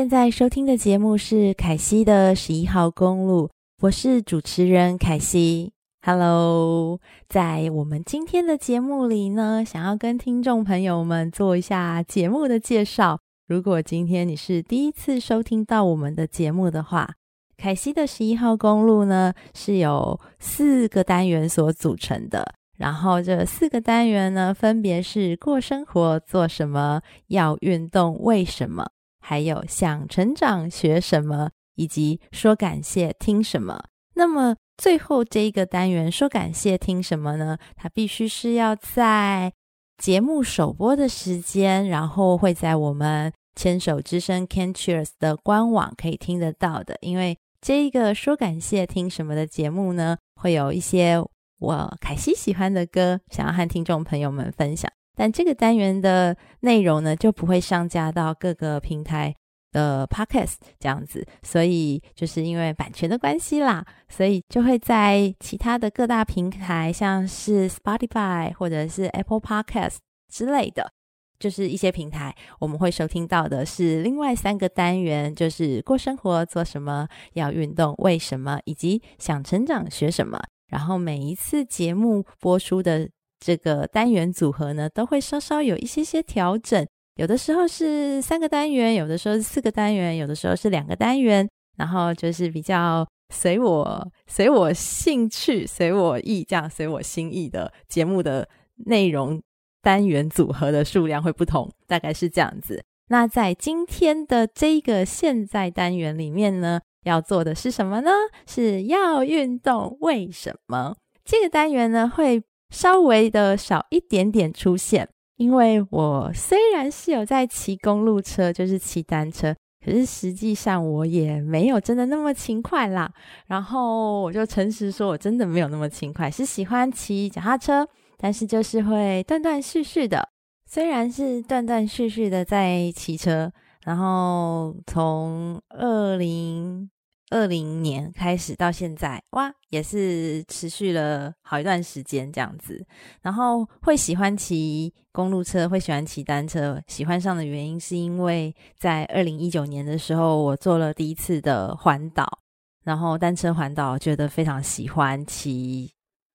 现在收听的节目是凯西的十一号公路，我是主持人凯西。Hello，在我们今天的节目里呢，想要跟听众朋友们做一下节目的介绍。如果今天你是第一次收听到我们的节目的话，凯西的十一号公路呢，是由四个单元所组成的。然后这四个单元呢，分别是过生活做什么，要运动为什么，还有想成长学什么，以及说感谢听什么。那么最后这一个单元说感谢听什么呢？它必须是要在节目首播的时间，然后会在我们牵手之声 Can Cheers 的官网可以听得到的。因为这一个说感谢听什么的节目呢，会有一些。我凯西喜欢的歌，想要和听众朋友们分享，但这个单元的内容呢，就不会上架到各个平台的 Podcast 这样子，所以就是因为版权的关系啦，所以就会在其他的各大平台，像是 Spotify 或者是 Apple Podcast 之类的，就是一些平台，我们会收听到的是另外三个单元，就是过生活做什么，要运动为什么，以及想成长学什么。然后每一次节目播出的这个单元组合呢，都会稍稍有一些些调整。有的时候是三个单元，有的时候是四个单元，有的时候是两个单元。然后就是比较随我随我兴趣、随我意这样随我心意的节目的内容单元组合的数量会不同，大概是这样子。那在今天的这个现在单元里面呢，要做的是什么呢？是要运动。为什么这个单元呢会稍微的少一点点出现？因为我虽然是有在骑公路车，就是骑单车，可是实际上我也没有真的那么勤快啦。然后我就诚实说，我真的没有那么勤快，是喜欢骑脚踏车，但是就是会断断续续的。虽然是断断续续的在骑车。然后从二零二零年开始到现在，哇，也是持续了好一段时间这样子。然后会喜欢骑公路车，会喜欢骑单车，喜欢上的原因是因为在二零一九年的时候，我做了第一次的环岛，然后单车环岛，觉得非常喜欢骑。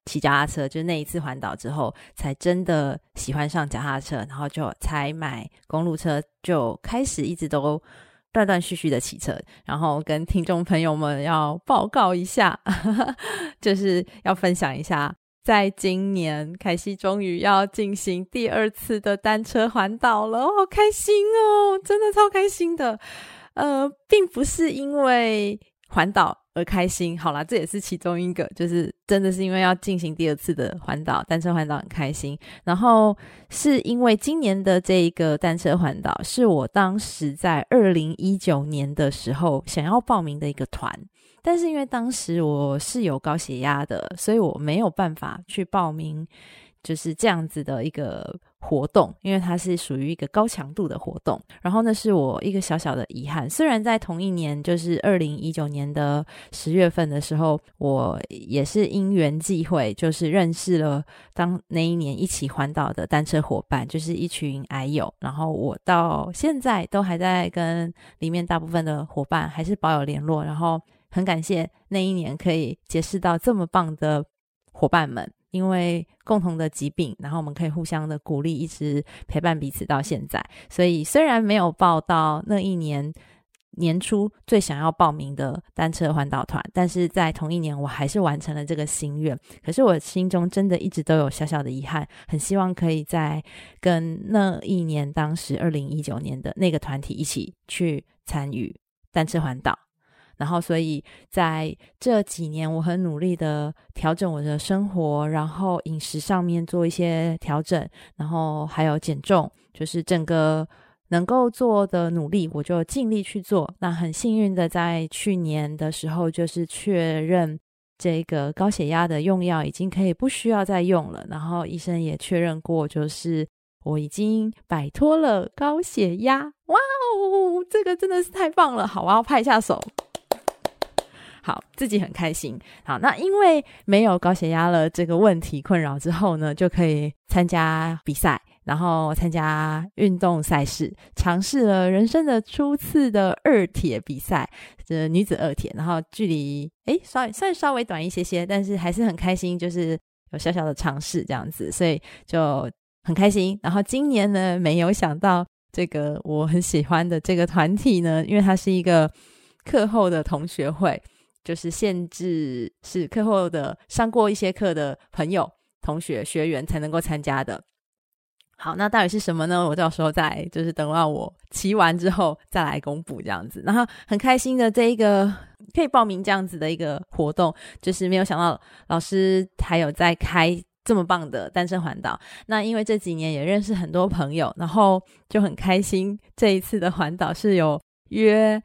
骑脚踏车，就那一次环岛之后，才真的喜欢上脚踏车，然后就才买公路车，就开始一直都断断续续的骑车。然后跟听众朋友们要报告一下，就是要分享一下，在今年凯西终于要进行第二次的单车环岛了，好开心哦，真的超开心的。呃，并不是因为环岛。而开心，好啦，这也是其中一个，就是真的是因为要进行第二次的环岛，单车环岛很开心。然后是因为今年的这一个单车环岛，是我当时在二零一九年的时候想要报名的一个团，但是因为当时我是有高血压的，所以我没有办法去报名。就是这样子的一个活动，因为它是属于一个高强度的活动。然后那，是我一个小小的遗憾。虽然在同一年，就是二零一九年的十月份的时候，我也是因缘际会，就是认识了当那一年一起环岛的单车伙伴，就是一群矮友。然后我到现在都还在跟里面大部分的伙伴还是保有联络。然后很感谢那一年可以结识到这么棒的伙伴们。因为共同的疾病，然后我们可以互相的鼓励，一直陪伴彼此到现在。所以虽然没有报到那一年年初最想要报名的单车环岛团，但是在同一年我还是完成了这个心愿。可是我心中真的一直都有小小的遗憾，很希望可以在跟那一年当时二零一九年的那个团体一起去参与单车环岛。然后，所以在这几年，我很努力的调整我的生活，然后饮食上面做一些调整，然后还有减重，就是整个能够做的努力，我就尽力去做。那很幸运的，在去年的时候，就是确认这个高血压的用药已经可以不需要再用了，然后医生也确认过，就是我已经摆脱了高血压。哇哦，这个真的是太棒了！好，我要拍一下手。好，自己很开心。好，那因为没有高血压了这个问题困扰之后呢，就可以参加比赛。然后参加运动赛事，尝试了人生的初次的二铁比赛，这女子二铁，然后距离诶稍微算稍微短一些些，但是还是很开心，就是有小小的尝试这样子，所以就很开心。然后今年呢，没有想到这个我很喜欢的这个团体呢，因为它是一个课后的同学会，就是限制是课后的上过一些课的朋友、同学、学员才能够参加的。好，那到底是什么呢？我到时候再就是等到我骑完之后再来公布这样子。然后很开心的这一个可以报名这样子的一个活动，就是没有想到老师还有在开这么棒的单身环岛。那因为这几年也认识很多朋友，然后就很开心。这一次的环岛是有约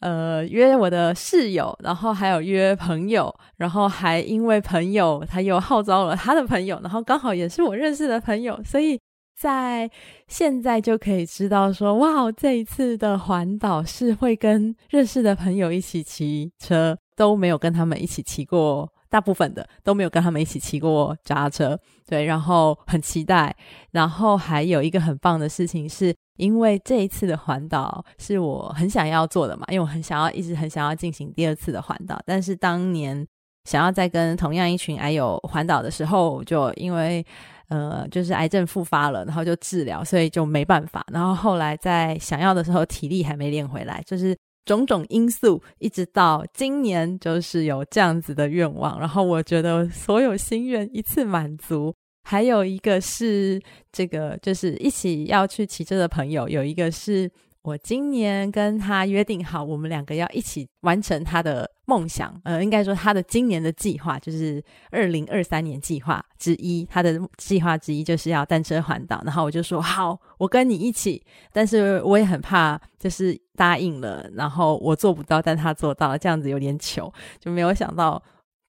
呃约我的室友，然后还有约朋友，然后还因为朋友他又号召了他的朋友，然后刚好也是我认识的朋友，所以。在现在就可以知道说，哇，这一次的环岛是会跟认识的朋友一起骑车，都没有跟他们一起骑过，大部分的都没有跟他们一起骑过脚踏车，对，然后很期待。然后还有一个很棒的事情是，因为这一次的环岛是我很想要做的嘛，因为我很想要一直很想要进行第二次的环岛，但是当年想要再跟同样一群癌友环岛的时候，就因为。呃，就是癌症复发了，然后就治疗，所以就没办法。然后后来在想要的时候，体力还没练回来，就是种种因素，一直到今年，就是有这样子的愿望。然后我觉得所有心愿一次满足。还有一个是这个，就是一起要去骑车的朋友，有一个是。我今年跟他约定好，我们两个要一起完成他的梦想。呃，应该说他的今年的计划就是二零二三年计划之一。他的计划之一就是要单车环岛。然后我就说好，我跟你一起。但是我也很怕，就是答应了，然后我做不到，但他做到了，这样子有点糗。就没有想到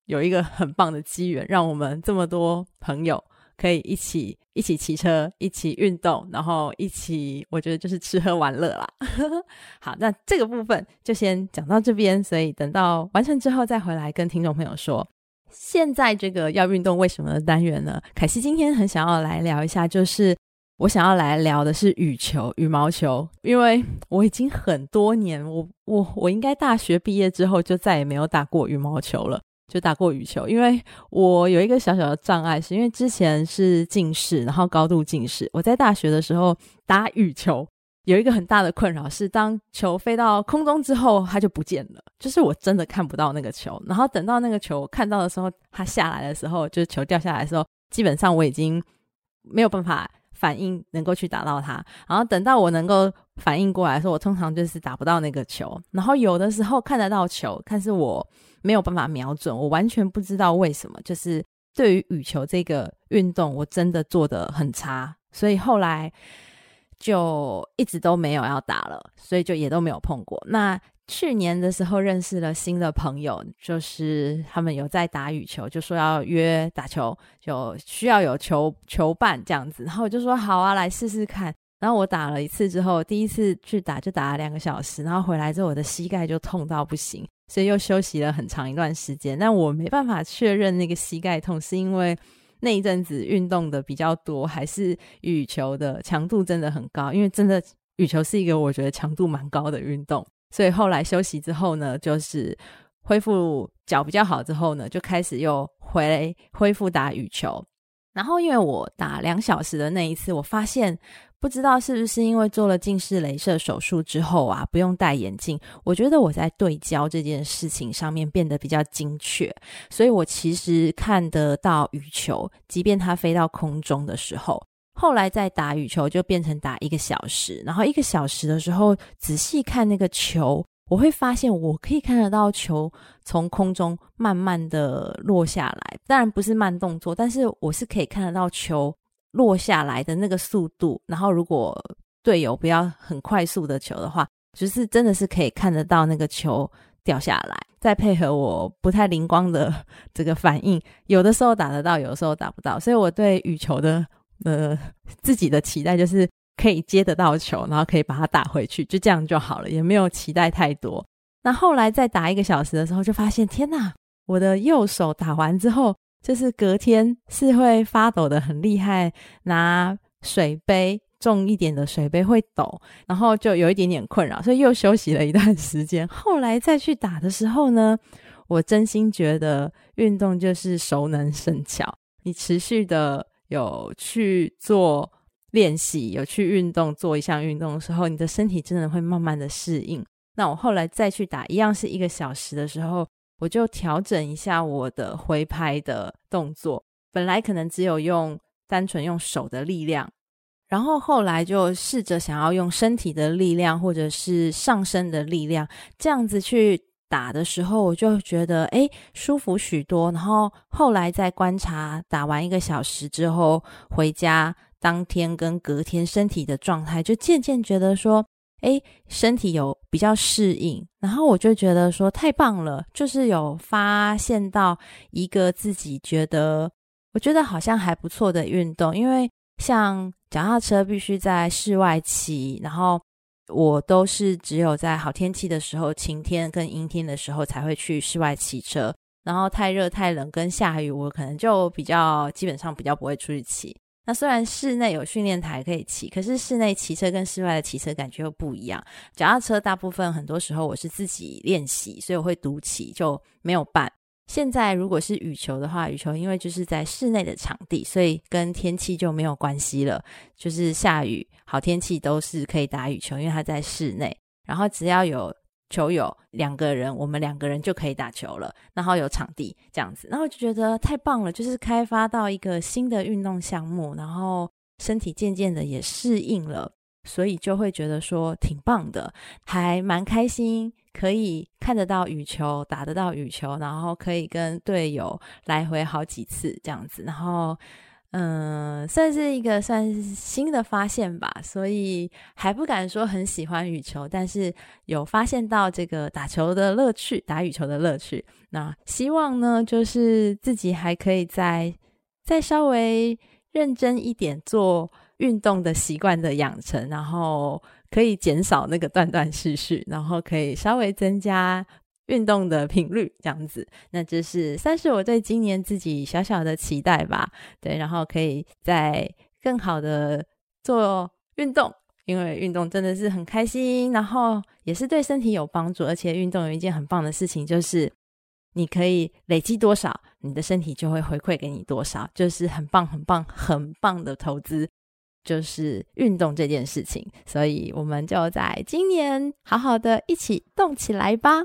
有一个很棒的机缘，让我们这么多朋友。可以一起一起骑车，一起运动，然后一起，我觉得就是吃喝玩乐啦。好，那这个部分就先讲到这边，所以等到完成之后再回来跟听众朋友说。现在这个要运动为什么的单元呢？凯西今天很想要来聊一下，就是我想要来聊的是羽球、羽毛球，因为我已经很多年，我我我应该大学毕业之后就再也没有打过羽毛球了。就打过羽球，因为我有一个小小的障碍，是因为之前是近视，然后高度近视。我在大学的时候打羽球，有一个很大的困扰是，当球飞到空中之后，它就不见了，就是我真的看不到那个球。然后等到那个球看到的时候，它下来的时候，就是球掉下来的时候，基本上我已经没有办法反应，能够去打到它。然后等到我能够反应过来的时候，我通常就是打不到那个球。然后有的时候看得到球，但是我。没有办法瞄准，我完全不知道为什么。就是对于羽球这个运动，我真的做得很差，所以后来就一直都没有要打了，所以就也都没有碰过。那去年的时候认识了新的朋友，就是他们有在打羽球，就说要约打球，就需要有球球伴这样子，然后我就说好啊，来试试看。然后我打了一次之后，第一次去打就打了两个小时，然后回来之后我的膝盖就痛到不行。所以又休息了很长一段时间，但我没办法确认那个膝盖痛是因为那一阵子运动的比较多，还是羽球的强度真的很高。因为真的羽球是一个我觉得强度蛮高的运动，所以后来休息之后呢，就是恢复脚比较好之后呢，就开始又回恢复打羽球。然后因为我打两小时的那一次，我发现。不知道是不是因为做了近视雷射手术之后啊，不用戴眼镜，我觉得我在对焦这件事情上面变得比较精确，所以我其实看得到羽球，即便它飞到空中的时候，后来再打羽球就变成打一个小时，然后一个小时的时候仔细看那个球，我会发现我可以看得到球从空中慢慢的落下来，当然不是慢动作，但是我是可以看得到球。落下来的那个速度，然后如果队友不要很快速的球的话，就是真的是可以看得到那个球掉下来，再配合我不太灵光的这个反应，有的时候打得到，有的时候打不到。所以我对羽球的呃自己的期待就是可以接得到球，然后可以把它打回去，就这样就好了，也没有期待太多。那后来再打一个小时的时候，就发现天哪，我的右手打完之后。就是隔天是会发抖的很厉害，拿水杯重一点的水杯会抖，然后就有一点点困扰，所以又休息了一段时间。后来再去打的时候呢，我真心觉得运动就是熟能生巧，你持续的有去做练习，有去运动，做一项运动的时候，你的身体真的会慢慢的适应。那我后来再去打，一样是一个小时的时候，我就调整一下我的挥拍的动作。本来可能只有用单纯用手的力量，然后后来就试着想要用身体的力量，或者是上身的力量，这样子去打的时候，我就觉得诶舒服许多。然后后来再观察打完一个小时之后回家。当天跟隔天身体的状态，就渐渐觉得说，诶，身体有比较适应，然后我就觉得说太棒了，就是有发现到一个自己觉得，我觉得好像还不错的运动，因为像脚踏车必须在室外骑，然后我都是只有在好天气的时候，晴天跟阴天的时候才会去室外骑车，然后太热太冷跟下雨，我可能就比较基本上比较不会出去骑。那虽然室内有训练台可以骑，可是室内骑车跟室外的骑车感觉又不一样。脚踏车大部分很多时候我是自己练习，所以我会独骑，就没有伴。现在如果是羽球的话，羽球因为就是在室内的场地，所以跟天气就没有关系了。就是下雨、好天气都是可以打羽球，因为它在室内。然后只要有球友两个人，我们两个人就可以打球了，然后有场地这样子，然后就觉得太棒了，就是开发到一个新的运动项目，然后身体渐渐的也适应了，所以就会觉得说挺棒的，还蛮开心，可以看得到羽球，打得到羽球，然后可以跟队友来回好几次这样子，然后。嗯，算是一个算是新的发现吧，所以还不敢说很喜欢羽球，但是有发现到这个打球的乐趣，打羽球的乐趣。那希望呢，就是自己还可以再再稍微认真一点做运动的习惯的养成，然后可以减少那个断断续续，然后可以稍微增加。运动的频率这样子，那这是算是我对今年自己小小的期待吧。对，然后可以再更好的做运动，因为运动真的是很开心，然后也是对身体有帮助。而且运动有一件很棒的事情，就是你可以累积多少，你的身体就会回馈给你多少，就是很棒、很棒、很棒的投资，就是运动这件事情。所以我们就在今年好好的一起动起来吧。